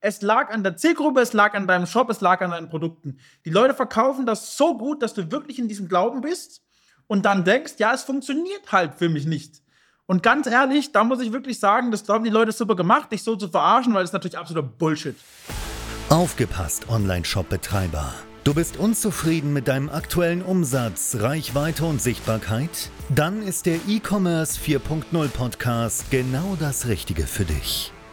Es lag an der Zielgruppe, es lag an deinem Shop, es lag an deinen Produkten. Die Leute verkaufen das so gut, dass du wirklich in diesem Glauben bist und dann denkst, ja, es funktioniert halt für mich nicht. Und ganz ehrlich, da muss ich wirklich sagen, das glauben die Leute super gemacht, dich so zu verarschen, weil das ist natürlich absoluter Bullshit. Aufgepasst, Online-Shop-Betreiber. Du bist unzufrieden mit deinem aktuellen Umsatz, Reichweite und Sichtbarkeit? Dann ist der E-Commerce 4.0 Podcast genau das Richtige für dich.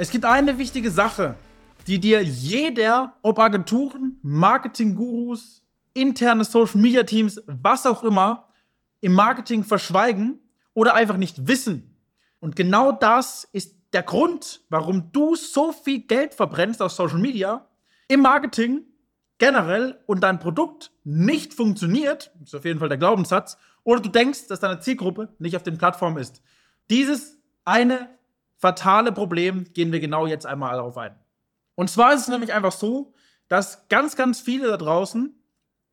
Es gibt eine wichtige Sache, die dir jeder, ob Agenturen, Marketing-Gurus, interne Social-Media-Teams, was auch immer, im Marketing verschweigen oder einfach nicht wissen. Und genau das ist der Grund, warum du so viel Geld verbrennst auf Social Media, im Marketing generell und dein Produkt nicht funktioniert, ist auf jeden Fall der Glaubenssatz, oder du denkst, dass deine Zielgruppe nicht auf den Plattformen ist. Dieses eine fatale Problem gehen wir genau jetzt einmal darauf ein. Und zwar ist es nämlich einfach so, dass ganz, ganz viele da draußen,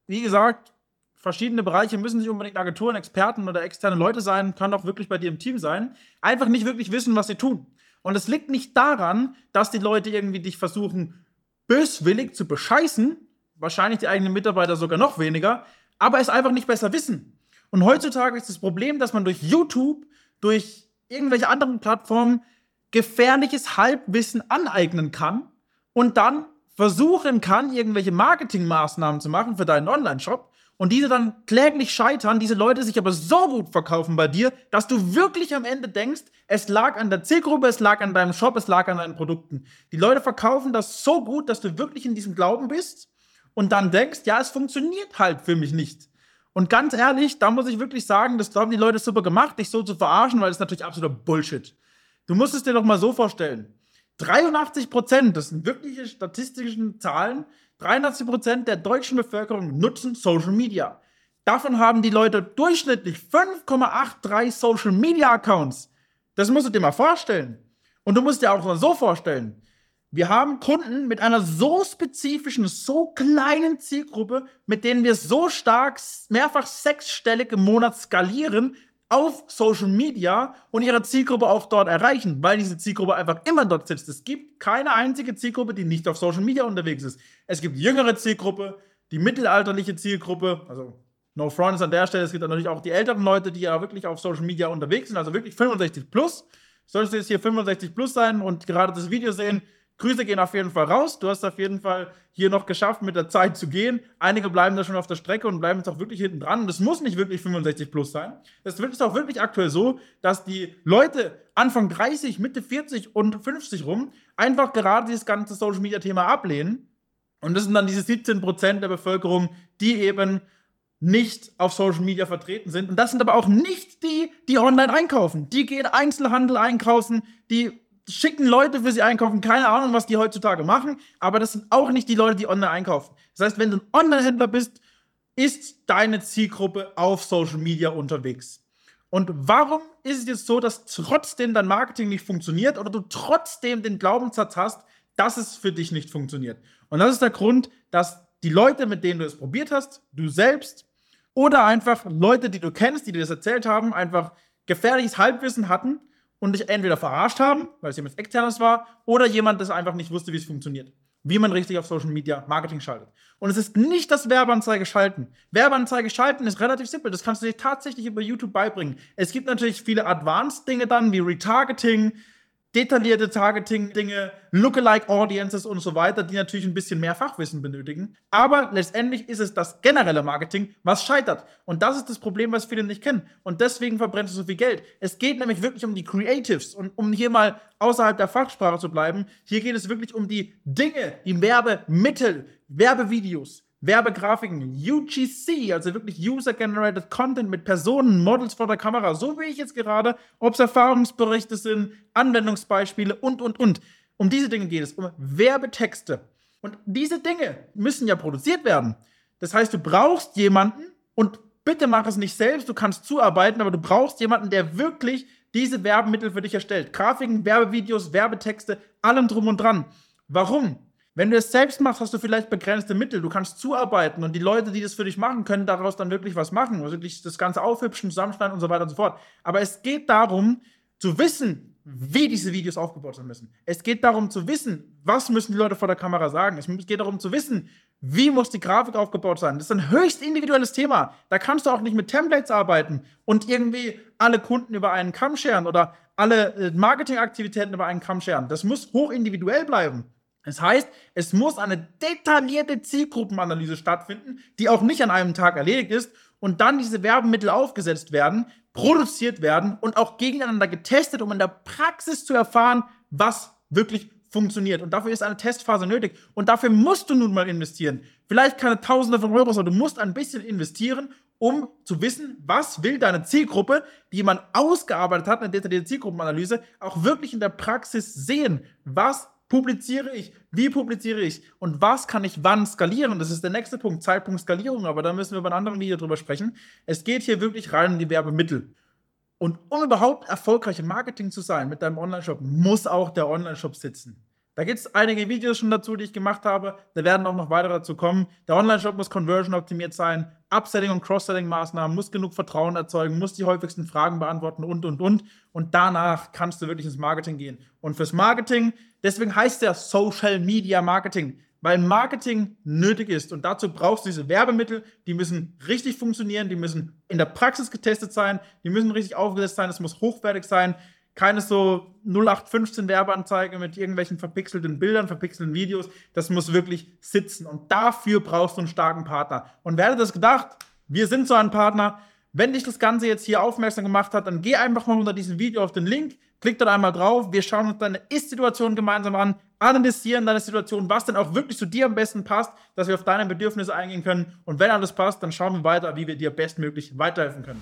wie gesagt, verschiedene Bereiche müssen nicht unbedingt Agenturen, Experten oder externe Leute sein, kann auch wirklich bei dir im Team sein, einfach nicht wirklich wissen, was sie tun. Und es liegt nicht daran, dass die Leute irgendwie dich versuchen, böswillig zu bescheißen, wahrscheinlich die eigenen Mitarbeiter sogar noch weniger, aber es einfach nicht besser wissen. Und heutzutage ist das Problem, dass man durch YouTube, durch irgendwelche anderen Plattformen gefährliches Halbwissen aneignen kann und dann versuchen kann, irgendwelche Marketingmaßnahmen zu machen für deinen Online-Shop und diese dann kläglich scheitern, diese Leute sich aber so gut verkaufen bei dir, dass du wirklich am Ende denkst, es lag an der Zielgruppe, es lag an deinem Shop, es lag an deinen Produkten. Die Leute verkaufen das so gut, dass du wirklich in diesem Glauben bist und dann denkst, ja, es funktioniert halt für mich nicht. Und ganz ehrlich, da muss ich wirklich sagen, das glauben die Leute super gemacht, dich so zu verarschen, weil das ist natürlich absoluter Bullshit. Du musst es dir doch mal so vorstellen. 83 Prozent, das sind wirkliche statistische Zahlen, 83 Prozent der deutschen Bevölkerung nutzen Social Media. Davon haben die Leute durchschnittlich 5,83 Social Media Accounts. Das musst du dir mal vorstellen. Und du musst dir auch mal so vorstellen. Wir haben Kunden mit einer so spezifischen, so kleinen Zielgruppe, mit denen wir so stark mehrfach sechsstellig im Monat skalieren, auf Social Media und ihre Zielgruppe auch dort erreichen, weil diese Zielgruppe einfach immer dort sitzt. Es gibt keine einzige Zielgruppe, die nicht auf Social Media unterwegs ist. Es gibt jüngere Zielgruppe, die mittelalterliche Zielgruppe, also no fronts an der Stelle, es gibt natürlich auch die älteren Leute, die ja wirklich auf Social Media unterwegs sind, also wirklich 65 plus. Solltest du jetzt hier 65 plus sein und gerade das Video sehen, Grüße gehen auf jeden Fall raus. Du hast auf jeden Fall hier noch geschafft, mit der Zeit zu gehen. Einige bleiben da schon auf der Strecke und bleiben jetzt auch wirklich hinten dran. Und es muss nicht wirklich 65 plus sein. Es ist auch wirklich aktuell so, dass die Leute Anfang 30, Mitte 40 und 50 rum einfach gerade dieses ganze Social Media Thema ablehnen. Und das sind dann diese 17 Prozent der Bevölkerung, die eben nicht auf Social Media vertreten sind. Und das sind aber auch nicht die, die online einkaufen. Die gehen Einzelhandel einkaufen, die schicken Leute für sie einkaufen. Keine Ahnung, was die heutzutage machen, aber das sind auch nicht die Leute, die online einkaufen. Das heißt, wenn du ein Online-Händler bist, ist deine Zielgruppe auf Social Media unterwegs. Und warum ist es jetzt so, dass trotzdem dein Marketing nicht funktioniert oder du trotzdem den Glaubenssatz hast, dass es für dich nicht funktioniert? Und das ist der Grund, dass die Leute, mit denen du es probiert hast, du selbst oder einfach Leute, die du kennst, die dir das erzählt haben, einfach gefährliches Halbwissen hatten und dich entweder verarscht haben, weil es jemand externes war, oder jemand, das einfach nicht wusste, wie es funktioniert. Wie man richtig auf Social Media Marketing schaltet. Und es ist nicht das Werbeanzeige schalten. Werbeanzeige schalten ist relativ simpel. Das kannst du dir tatsächlich über YouTube beibringen. Es gibt natürlich viele Advanced-Dinge dann, wie Retargeting, detaillierte Targeting-Dinge, Lookalike Audiences und so weiter, die natürlich ein bisschen mehr Fachwissen benötigen. Aber letztendlich ist es das generelle Marketing, was scheitert. Und das ist das Problem, was viele nicht kennen. Und deswegen verbrennst du so viel Geld. Es geht nämlich wirklich um die Creatives. Und um hier mal außerhalb der Fachsprache zu bleiben, hier geht es wirklich um die Dinge, die Werbemittel, Werbevideos, Werbegrafiken, UGC, also wirklich User-Generated Content mit Personen, Models vor der Kamera, so wie ich jetzt gerade, ob es Erfahrungsberichte sind, Anwendungsbeispiele und, und, und. Um diese Dinge geht es, um Werbetexte. Und diese Dinge müssen ja produziert werden. Das heißt, du brauchst jemanden und bitte mach es nicht selbst, du kannst zuarbeiten, aber du brauchst jemanden, der wirklich diese Werbemittel für dich erstellt. Grafiken, Werbevideos, Werbetexte, allem drum und dran. Warum? Wenn du es selbst machst, hast du vielleicht begrenzte Mittel. Du kannst zuarbeiten und die Leute, die das für dich machen, können daraus dann wirklich was machen. Also wirklich das Ganze aufhübschen, zusammenschneiden und so weiter und so fort. Aber es geht darum, zu wissen, wie diese Videos aufgebaut sein müssen. Es geht darum zu wissen, was müssen die Leute vor der Kamera sagen. Es geht darum zu wissen, wie muss die Grafik aufgebaut sein. Das ist ein höchst individuelles Thema. Da kannst du auch nicht mit Templates arbeiten und irgendwie alle Kunden über einen Kamm scheren oder alle äh, Marketingaktivitäten über einen Kamm scheren. Das muss hoch individuell bleiben. Das heißt, es muss eine detaillierte Zielgruppenanalyse stattfinden, die auch nicht an einem Tag erledigt ist und dann diese Werbemittel aufgesetzt werden, produziert werden und auch gegeneinander getestet, um in der Praxis zu erfahren, was wirklich funktioniert. Und dafür ist eine Testphase nötig. Und dafür musst du nun mal investieren. Vielleicht keine Tausende von Euros, aber du musst ein bisschen investieren, um zu wissen, was will deine Zielgruppe, die jemand ausgearbeitet hat, eine detaillierte Zielgruppenanalyse, auch wirklich in der Praxis sehen. Was publiziere ich? Wie publiziere ich? Und was kann ich wann skalieren? Das ist der nächste Punkt, Zeitpunkt Skalierung, aber da müssen wir bei einem anderen Video drüber sprechen. Es geht hier wirklich rein um die Werbemittel. Und um überhaupt erfolgreich im Marketing zu sein mit deinem Online-Shop, muss auch der Online-Shop sitzen. Da gibt es einige Videos schon dazu, die ich gemacht habe. Da werden auch noch weitere dazu kommen. Der Online-Shop muss conversion optimiert sein. Upselling und Cross-Selling-Maßnahmen muss genug Vertrauen erzeugen, muss die häufigsten Fragen beantworten und, und, und. Und danach kannst du wirklich ins Marketing gehen. Und fürs Marketing, deswegen heißt der Social Media Marketing, weil Marketing nötig ist. Und dazu brauchst du diese Werbemittel, die müssen richtig funktionieren, die müssen in der Praxis getestet sein, die müssen richtig aufgesetzt sein, es muss hochwertig sein keine so 0815 Werbeanzeige mit irgendwelchen verpixelten Bildern, verpixelten Videos. Das muss wirklich sitzen. Und dafür brauchst du einen starken Partner. Und wer hätte das gedacht? Wir sind so ein Partner. Wenn dich das Ganze jetzt hier aufmerksam gemacht hat, dann geh einfach mal unter diesem Video auf den Link, klick dort einmal drauf. Wir schauen uns deine Ist-Situation gemeinsam an, analysieren deine Situation, was denn auch wirklich zu dir am besten passt, dass wir auf deine Bedürfnisse eingehen können. Und wenn alles passt, dann schauen wir weiter, wie wir dir bestmöglich weiterhelfen können.